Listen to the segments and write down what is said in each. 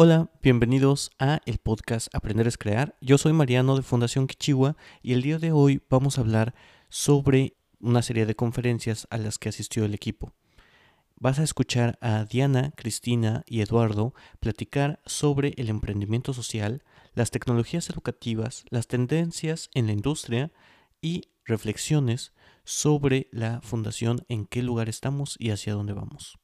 Hola, bienvenidos a el podcast Aprender es Crear. Yo soy Mariano de Fundación Kichiwa y el día de hoy vamos a hablar sobre una serie de conferencias a las que asistió el equipo. Vas a escuchar a Diana, Cristina y Eduardo platicar sobre el emprendimiento social, las tecnologías educativas, las tendencias en la industria y reflexiones sobre la fundación, en qué lugar estamos y hacia dónde vamos.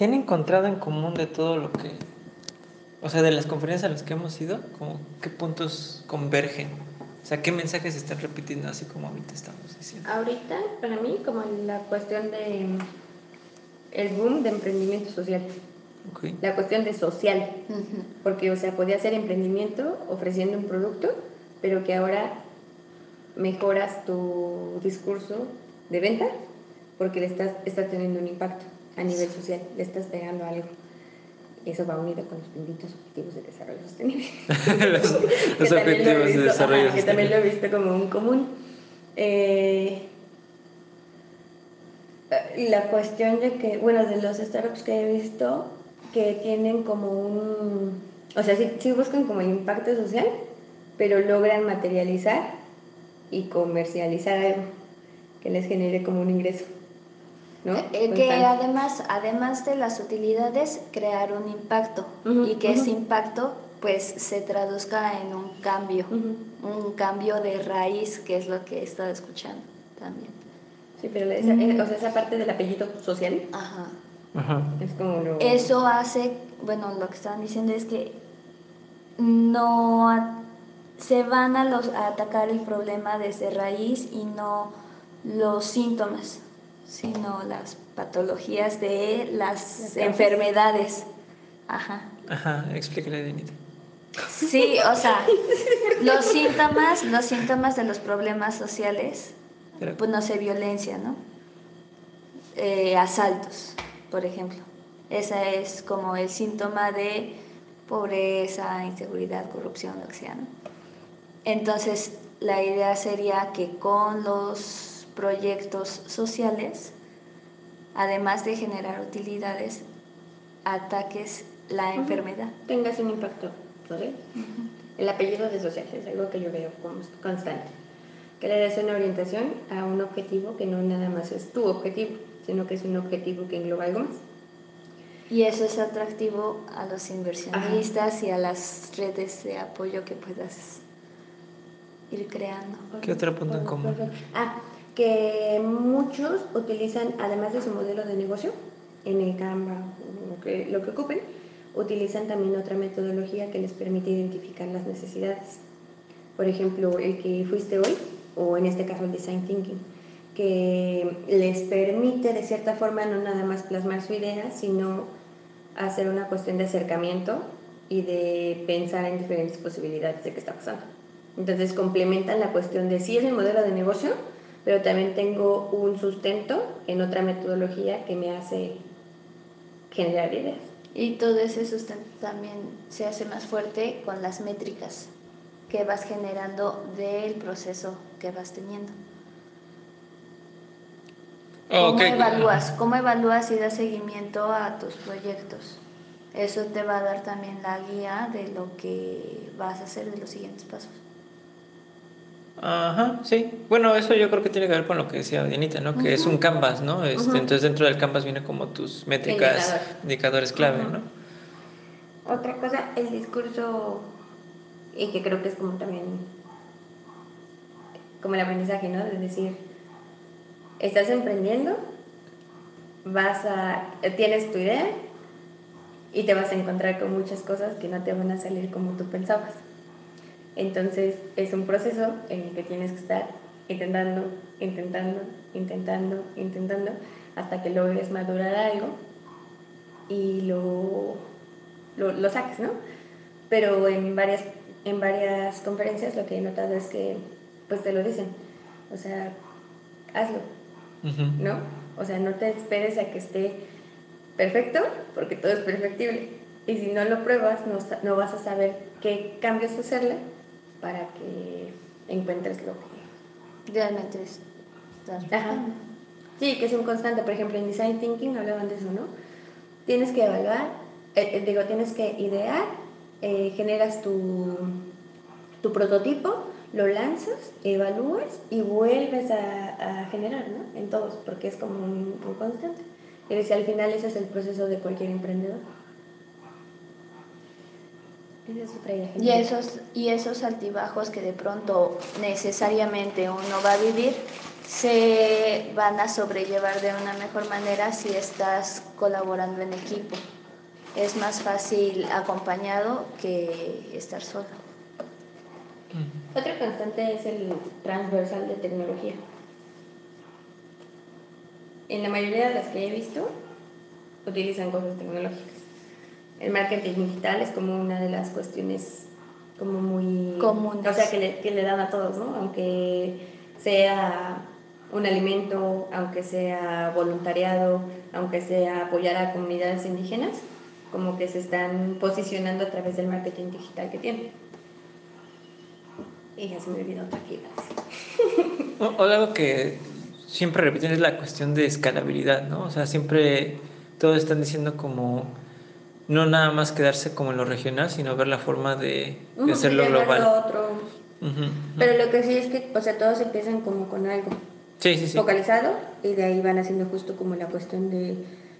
¿Qué han encontrado en común de todo lo que, o sea, de las conferencias a las que hemos ido? Como, ¿Qué puntos convergen? O sea, ¿qué mensajes están repitiendo así como ahorita estamos diciendo? Ahorita, para mí, como la cuestión de el boom de emprendimiento social. Okay. La cuestión de social. Porque, o sea, podía ser emprendimiento ofreciendo un producto, pero que ahora mejoras tu discurso de venta porque le estás, estás teniendo un impacto a nivel social, le estás pegando algo. Eso va unido con los benditos objetivos de desarrollo sostenible. los, los objetivos de desarrollo ajá, Que también lo he visto como un común. Eh, la cuestión de que, bueno, de los startups que he visto, que tienen como un, o sea, sí, sí buscan como el impacto social, pero logran materializar y comercializar algo que les genere como un ingreso. ¿No? Eh, que además, además de las utilidades, crear un impacto uh -huh, y que uh -huh. ese impacto pues se traduzca en un cambio, uh -huh. un cambio de raíz, que es lo que he estado escuchando también. Sí, pero esa, o sea, esa parte del apellido social Ajá. es como lo... Eso hace, bueno, lo que estaban diciendo es que no se van a, los, a atacar el problema desde raíz y no los síntomas sino las patologías de las enfermedades. Ajá. Ajá, explícale, Denita. Sí, o sea, los síntomas, los síntomas de los problemas sociales, Pero, pues no sé, violencia, ¿no? Eh, asaltos, por ejemplo. Ese es como el síntoma de pobreza, inseguridad, corrupción, lo que sea, ¿no? Entonces, la idea sería que con los proyectos sociales, además de generar utilidades, ataques la enfermedad. Tengas un impacto social. Uh -huh. El apellido de social es algo que yo veo constante. Que le des una orientación a un objetivo que no nada más es tu objetivo, sino que es un objetivo que engloba algo más. Y eso es atractivo a los inversionistas Ajá. y a las redes de apoyo que puedas ir creando. ¿Qué otro punto en común? Ah, que muchos utilizan, además de su modelo de negocio, en el Canva, lo que, lo que ocupen, utilizan también otra metodología que les permite identificar las necesidades. Por ejemplo, el que fuiste hoy, o en este caso el Design Thinking, que les permite de cierta forma no nada más plasmar su idea, sino hacer una cuestión de acercamiento y de pensar en diferentes posibilidades de qué está pasando. Entonces complementan la cuestión de si es el modelo de negocio, pero también tengo un sustento en otra metodología que me hace generar ideas. Y todo ese sustento también se hace más fuerte con las métricas que vas generando del proceso que vas teniendo. ¿Cómo, okay. evalúas, ¿Cómo evalúas y das seguimiento a tus proyectos? Eso te va a dar también la guía de lo que vas a hacer de los siguientes pasos. Ajá, sí. Bueno, eso yo creo que tiene que ver con lo que decía Dianita, ¿no? Que uh -huh. es un canvas, ¿no? Este, uh -huh. Entonces dentro del canvas viene como tus métricas, Indicador. indicadores clave, uh -huh. ¿no? Otra cosa, el discurso, y que creo que es como también, como el aprendizaje, ¿no? Es decir, estás emprendiendo, vas a, tienes tu idea y te vas a encontrar con muchas cosas que no te van a salir como tú pensabas. Entonces es un proceso en el que tienes que estar intentando, intentando, intentando, intentando, hasta que logres madurar algo y lo, lo, lo saques, ¿no? Pero en varias, en varias conferencias lo que he notado es que pues te lo dicen, o sea, hazlo, uh -huh. ¿no? O sea, no te esperes a que esté perfecto, porque todo es perfectible. Y si no lo pruebas, no, no vas a saber qué cambios hacerle para que encuentres lo que realmente es. Ajá. Sí, que es un constante. Por ejemplo, en Design Thinking hablaban de eso, ¿no? Tienes que evaluar eh, eh, digo, tienes que idear, eh, generas tu, tu prototipo, lo lanzas, evalúas y vuelves a, a, generar, ¿no? En todos, porque es como un, un constante. Y decir, al final ese es el proceso de cualquier emprendedor. Y esos, y esos altibajos que de pronto necesariamente uno va a vivir, se van a sobrellevar de una mejor manera si estás colaborando en equipo. Es más fácil acompañado que estar solo. Otra constante es el transversal de tecnología. En la mayoría de las que he visto, utilizan cosas tecnológicas el marketing digital es como una de las cuestiones como muy comunes. O sea, que le, que le dan a todos, ¿no? Aunque sea un alimento, aunque sea voluntariado, aunque sea apoyar a comunidades indígenas, como que se están posicionando a través del marketing digital que tienen. Y ya se me olvidó otra o, o algo que siempre repiten es la cuestión de escalabilidad, ¿no? O sea, siempre todos están diciendo como no nada más quedarse como en lo regional, sino ver la forma de, hacerlo global. Otro. Pero lo que sí es que, o sea, todos empiezan como con algo sí, sí, sí. focalizado y de ahí van haciendo justo como la cuestión de,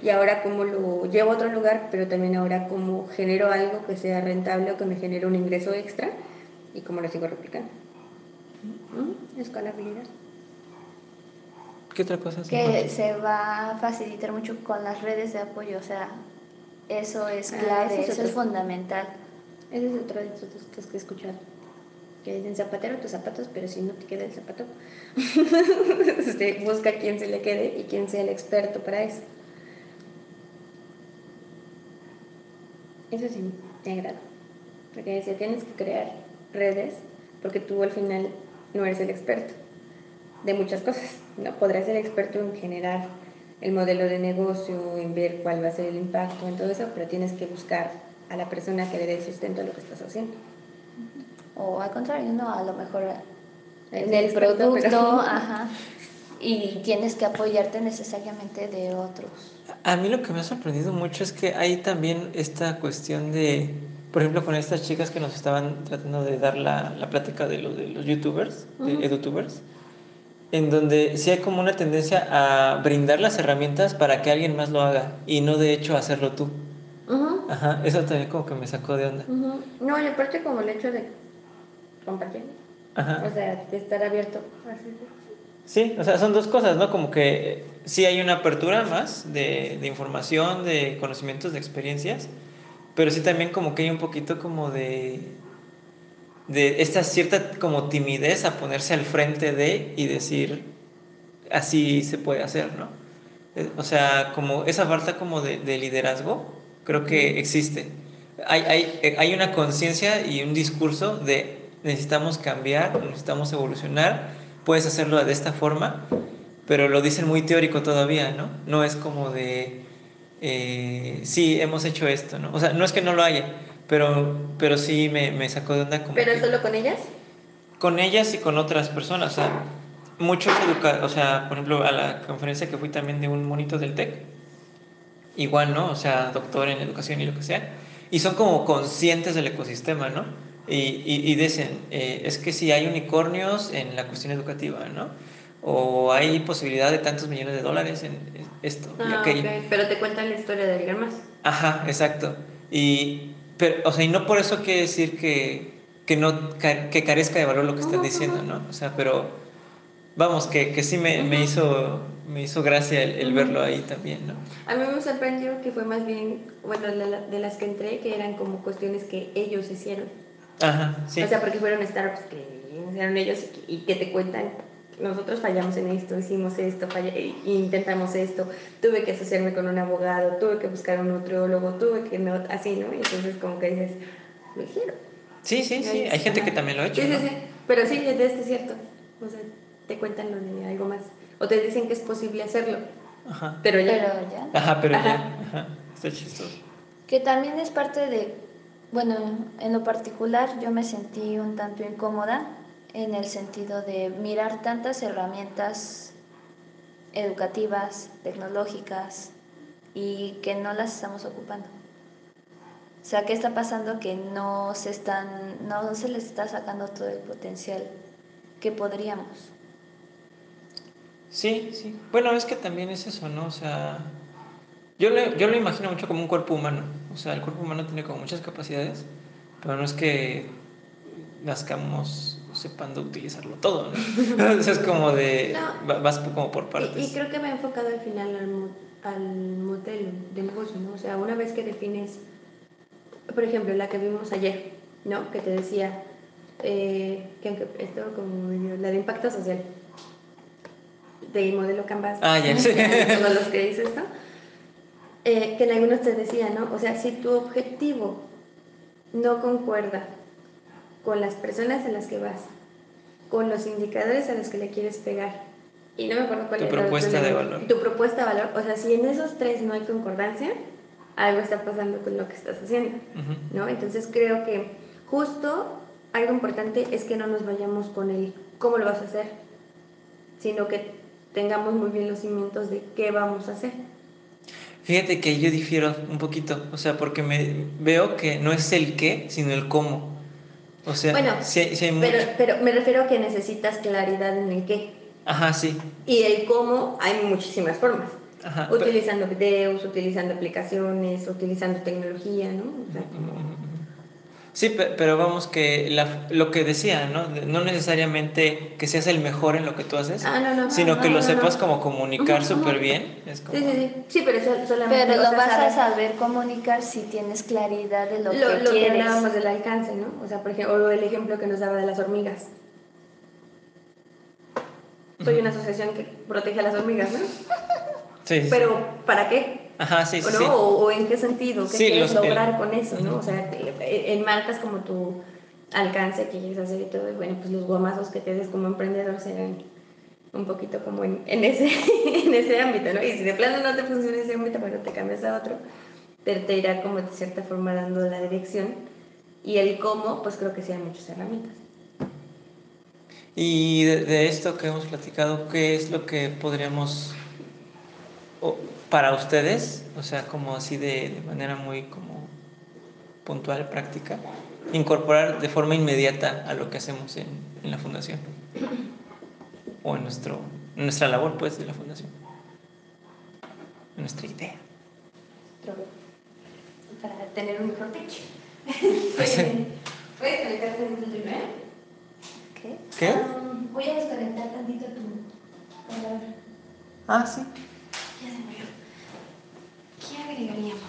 y ahora cómo lo llevo a otro lugar, pero también ahora cómo genero algo que sea rentable o que me genere un ingreso extra y cómo lo sigo replicando. Escalabilidad. ¿Qué otra cosa? Que se va a facilitar mucho con las redes de apoyo, o sea, eso es ah, clave, eso, es, fundamental. Ese es otro de los que he escuchado. Que dicen zapatero tus zapatos, pero si no te queda el zapato, busca quién se le quede y quién sea el experto para eso. Eso sí, me agrada. Porque decía, tienes que crear redes, porque tú al final no eres el experto de muchas cosas. No podrás ser experto en generar el modelo de negocio, en ver cuál va a ser el impacto, en todo eso, pero tienes que buscar a la persona que le dé sustento a lo que estás haciendo. O al contrario, no, a lo mejor en el producto, ajá, y tienes que apoyarte necesariamente de otros. A mí lo que me ha sorprendido mucho es que hay también esta cuestión de, por ejemplo, con estas chicas que nos estaban tratando de dar la, la plática de, lo, de los youtubers, de edutubers, en donde sí hay como una tendencia a brindar las herramientas para que alguien más lo haga y no de hecho hacerlo tú. Ajá, eso también como que me sacó de onda. No, y aparte como el hecho de compartir. Ajá. O sea, de estar abierto. Sí, o sea, son dos cosas, ¿no? Como que sí hay una apertura más de, de información, de conocimientos, de experiencias, pero sí también como que hay un poquito como de de esta cierta como timidez a ponerse al frente de y decir, así se puede hacer, ¿no? Eh, o sea, como esa falta como de, liderazgo, creo que existe. Hay, hay, eh, hay una conciencia y un discurso de necesitamos cambiar, necesitamos evolucionar, puedes hacerlo de esta forma, pero lo dicen muy teórico todavía, ¿no? No es como de, eh, sí, hemos hecho esto, ¿no? O sea, no es que no lo haya, pero, pero sí me, me sacó de onda como... ¿Pero solo con ellas? Con ellas y con otras personas, o sea, muchos educadores, o sea, por ejemplo, a la conferencia que fui también de un monito del TEC, igual, ¿no? O sea, doctor en educación y lo que sea, y son como conscientes del ecosistema, ¿no? Y, y, y dicen, eh, es que si hay unicornios en la cuestión educativa, ¿no? O hay posibilidad de tantos millones de dólares en esto ah, y aquello. Pero te cuentan la historia de alguien más. Ajá, exacto. Y, pero, o sea, y no por eso quiere decir que, que no que carezca de valor lo que están diciendo, ¿no? O sea, pero vamos, que, que sí me, me, hizo, me hizo gracia el, verlo ahí también, ¿no? A mí me sorprendió que fue más bien, bueno, de las que entré, que eran como cuestiones que ellos hicieron. Ajá, sí. O sea, porque fueron startups que hicieron ellos y que te cuentan nosotros fallamos en esto, hicimos esto, eh, intentamos esto, tuve que asociarme con un abogado, tuve que buscar un nutriólogo, tuve que no, así, ¿no? Y entonces como que dices, lo hicieron. Sí, sí, sí, hay gente que también lo ha hecho. Sí, sí, sí, pero sí, de este es cierto. O sea, te cuentan lo de algo más. O te dicen que es posible hacerlo. Ajá. Pero ya. Pero ya. Ajá, pero ya. Ajá. Está chistoso. Que también es parte de, bueno, en lo particular yo me sentí un tanto incómoda en el sentido de mirar tantas herramientas educativas, tecnológicas y que no las estamos ocupando. O sea, ¿qué está pasando? Que no se están, no se les está sacando todo el potencial que podríamos. Sí, sí. Bueno, es que también es eso, ¿no? O sea, yo, yo lo imagino mucho como un cuerpo humano. O sea, el cuerpo humano tiene como muchas capacidades, pero no es que nazcamos sepando utilizarlo todo, ¿no? es como de, vas como por partes. Y, creo que me he enfocado al final al, al modelo de negocio, ¿no? O sea, una vez que defines por ejemplo, la que vimos ayer, ¿no? Que te decía, eh, que aunque esto como la de impacto social, del modelo Canvas, ah, ya todos los que dices, ¿no? Eh, que en algunos te decía, ¿no? O sea, si tu objetivo no concuerda con las personas en las que vas, con los indicadores a los que le quieres pegar, y no me acuerdo cuál tu propuesta de valor. Tu propuesta de valor, o sea, si en esos tres no hay concordancia, algo está pasando con lo que estás haciendo, ¿no? Entonces creo que justo algo importante es que no nos vayamos con el cómo lo vas a hacer, sino que tengamos muy bien los cimientos de qué vamos a hacer. Fíjate que yo difiero un poquito, o sea, porque me veo que no es el qué, sino el cómo. O sea, bueno, pero, pero me refiero a que necesitas claridad en el qué. Ajá, sí. Y el cómo hay muchísimas formas utilizando videos, utilizando aplicaciones, utilizando tecnología, ¿no? Sí, pero vamos que lo que decía, ¿no? No necesariamente que seas el mejor en lo que tú haces, ah, sino que lo sepas como comunicar súper bien. Sí, sí, sí, sí, pero eso solamente... Pero lo vas a saber comunicar si tienes claridad de lo, que quieres. Lo que hablábamos del alcance, ¿no? O sea, por ejemplo, o el ejemplo que nos daba de las hormigas. Soy una asociación que protege a las hormigas, ¿no? Pero, ¿para qué? Ajá, sí, sí, ¿O, en qué sentido? ¿Qué quieres lograr con eso? ¿no? O sea, en marcas como tu alcance que quieres hacer y todo, bueno, pues los guamazos que te des como emprendedor serán un poquito como en, en, ese, en ese ámbito, ¿no? Y si de plano no te funciona ese ámbito, bueno, te cambias a otro, te, te irá como de cierta forma dando la dirección. Y el cómo, pues creo que sean muchas herramientas. Y de, de, esto que hemos platicado, ¿qué es lo que podríamos para ustedes, o sea, como así de, manera muy como puntual, práctica, incorporar de forma inmediata a lo que hacemos en, la fundación o en, nuestro, nuestra labor pues de la fundación, nuestra idea. Para tener un mejor pitch. ¿Puedes conectar tantito tu ¿Qué? ¿Qué? voy a desconectar tantito tu Ah, sí. ¿Qué agregaríamos?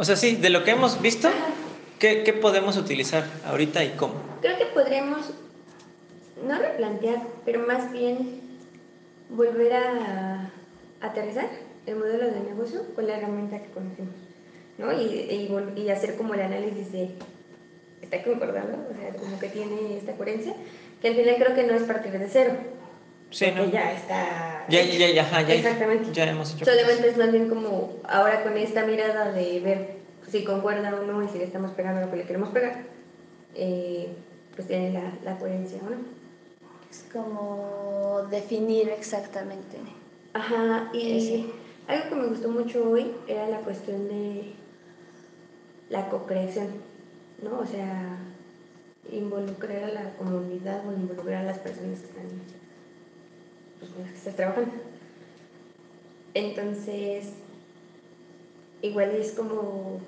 O sea, sí, de lo que hemos visto, ¿qué, ¿qué, podemos utilizar ahorita y cómo? Creo que podríamos, no replantear, pero más bien volver a aterrizar el modelo de negocio con la herramienta que conocemos, ¿no? Y, y, y hacer como el análisis de, ¿está concordando? O sea, como que tiene esta coherencia, que al final creo que no es partir de cero, Sí, ¿no? ya está. Ya, ya, ya, ya, Exactamente. Ya hemos hecho. Solamente es más bien como ahora con esta mirada de ver si concuerda o no y si le estamos pegando lo que le queremos pegar, eh, pues tiene la, la coherencia o no. Es como definir exactamente. Ajá, y algo que me gustó mucho hoy era la cuestión de la co-creación, ¿no? O sea, involucrar a la comunidad o involucrar a las personas que están pues, con las que estás trabajando. Entonces, igual es como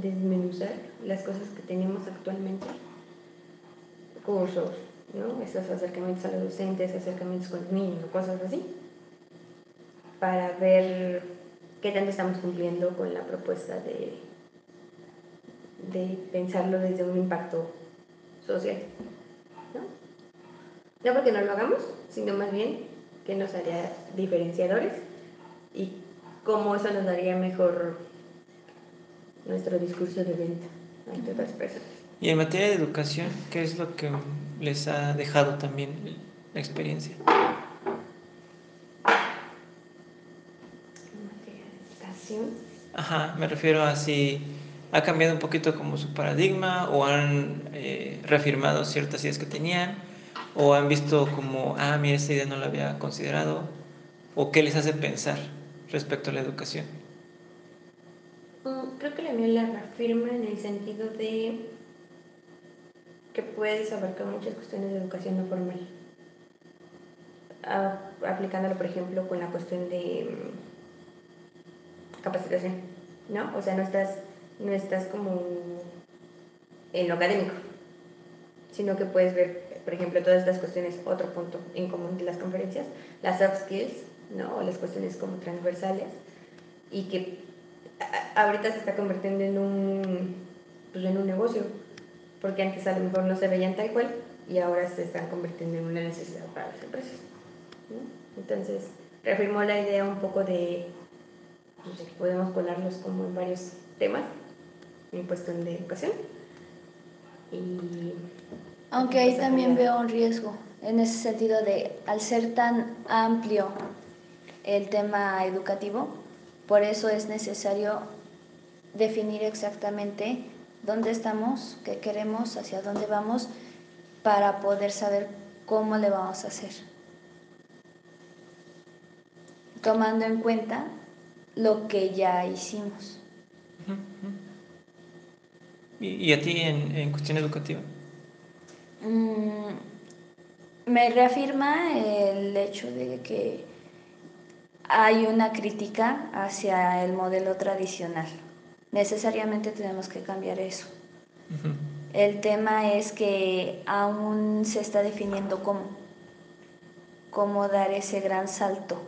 desmenuzar las cosas que tenemos actualmente, cursos, ¿no? Esos acercamientos a los docentes, acercamientos con los niños cosas así, para ver qué tanto estamos cumpliendo con la propuesta de, de pensarlo desde un impacto social. No porque no lo hagamos, sino más bien que nos haría diferenciadores y cómo eso nos daría mejor nuestro discurso de venta ante otras personas. Y en materia de educación, ¿qué es lo que les ha dejado también la experiencia? En materia de educación. Ajá, me refiero a si ha cambiado un poquito como su paradigma o han eh, reafirmado ciertas ideas que tenían o han visto como, ah, mira, esta idea no la había considerado, o qué les hace pensar respecto a la educación. Mm, creo que la mía la reafirma en el sentido de que puedes abarcar muchas cuestiones de educación no formal. aplicándolo, por ejemplo, con la cuestión de mm, capacitación, ¿no? O sea, no estás, no estás como en lo académico, sino que puedes ver, por ejemplo, todas estas cuestiones, otro punto en común de las conferencias, las soft skills, ¿no? O las cuestiones como transversales, y que ahorita se está convirtiendo en un, pues, en un negocio, porque antes a lo mejor no se veían tal cual y ahora se están convirtiendo en una necesidad para las empresas. Entonces, reafirmó la idea un poco de, pues, que podemos colarlos como en varios temas en cuestión de educación. Aunque ahí también veo un riesgo, en ese sentido de, al ser tan amplio el tema educativo, por eso es necesario definir exactamente dónde estamos, qué queremos, hacia dónde vamos, para poder saber cómo le vamos a hacer. Tomando en cuenta lo que ya hicimos. ¿Y, a ti en, cuestión educativa? Mm, me reafirma el hecho de que hay una crítica hacia el modelo tradicional. Necesariamente tenemos que cambiar eso. El tema es que aún se está definiendo cómo, cómo dar ese gran salto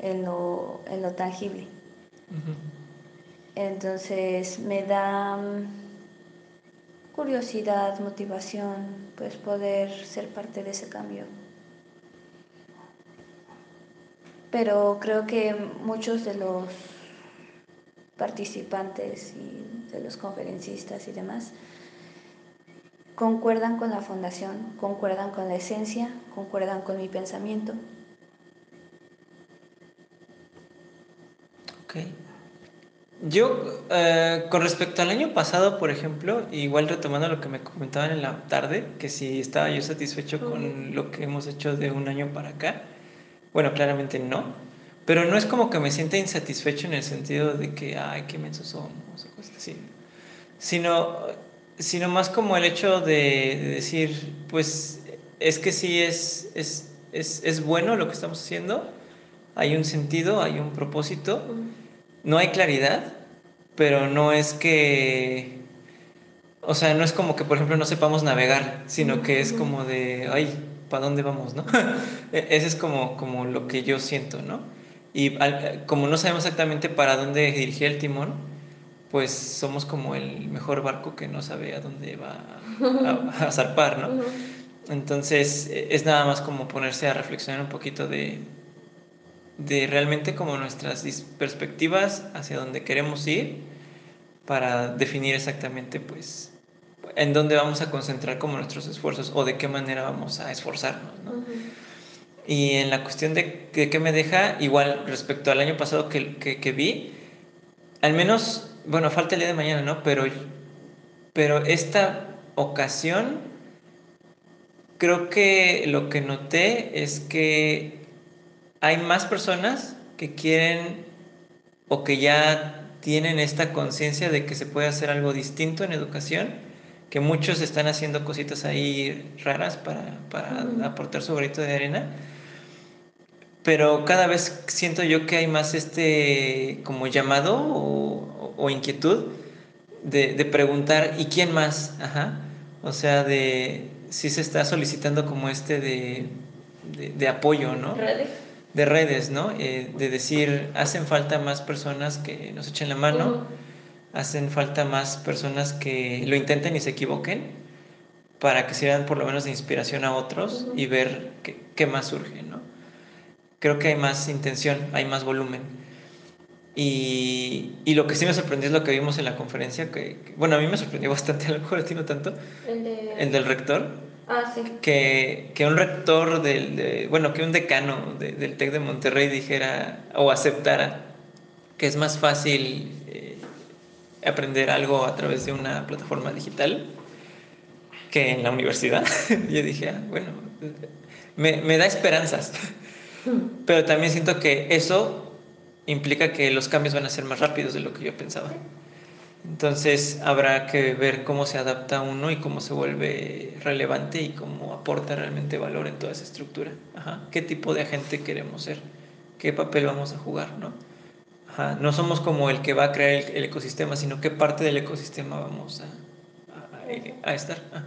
en lo, tangible. Entonces me da curiosidad, motivación, pues poder ser parte de ese cambio. pero creo que muchos de los participantes y de los conferencistas y demás concuerdan con la fundación, concuerdan con la esencia, concuerdan con mi pensamiento. Yo, eh, con respecto al año pasado, por ejemplo, igual retomando lo que me comentaban en la tarde, que si estaba yo satisfecho con lo que hemos hecho de un año para acá, bueno, claramente no. Pero no es como que me sienta insatisfecho en el sentido de que, ay, qué mensos somos, o cosas así. Sino, sino más como el hecho de, decir, pues, es que sí es, es, es, es, bueno lo que estamos haciendo, hay un sentido, hay un propósito, no hay claridad, pero no es que, o sea, no es como que, por ejemplo, no sepamos navegar, sino que es como de, ay, ¿para dónde vamos, no? E-, ese es como, como lo que yo siento, ¿no? Y como no sabemos exactamente para dónde dirigir el timón, pues somos como el mejor barco que no sabe a dónde va a, zarpar, ¿no? Entonces e-, es nada más como ponerse a reflexionar un poquito de, de realmente como nuestras perspectivas hacia dónde queremos ir para definir exactamente pues en dónde vamos a concentrar como nuestros esfuerzos o de qué manera vamos a esforzarnos. ¿no? Y en la cuestión de, qué me deja, igual respecto al año pasado que, que, vi, al menos, bueno, falta el día de mañana, ¿no? Pero, pero esta ocasión, creo que lo que noté es que hay más personas que quieren o que ya tienen esta conciencia de que se puede hacer algo distinto en educación que muchos están haciendo cositas ahí raras para, para aportar su granito de arena. Pero cada vez siento yo que hay más este como llamado o, o inquietud de, de, preguntar, ¿y quién más? Ajá. O sea, de si se está solicitando como este de, de, apoyo, ¿no? Redes. De redes, ¿no? Eh, de decir, hacen falta más personas que nos echen la mano hacen falta más personas que lo intenten y se equivoquen para que sirvan por lo menos de inspiración a otros y ver qué, más surge, ¿no? Creo que hay más intención, hay más volumen. Y, y, lo que sí me sorprendió es lo que vimos en la conferencia, que, bueno, a mí me sorprendió bastante, a lo mejor a ti no tanto, el, del rector. Ah, sí. Que, que un rector, del, de, bueno, que un decano del TEC de Monterrey dijera o aceptara que es más fácil aprender algo a través de una plataforma digital que en la universidad. yo dije, ah, bueno, me, me da esperanzas. Pero también siento que eso implica que los cambios van a ser más rápidos de lo que yo pensaba. Entonces habrá que ver cómo se adapta uno y cómo se vuelve relevante y cómo aporta realmente valor en toda esa estructura. Ajá. ¿Qué tipo de agente queremos ser? ¿Qué papel vamos a jugar? ¿no? Ajá. no somos como el que va a crear el, ecosistema, sino qué parte del ecosistema vamos a, a, estar. Ajá.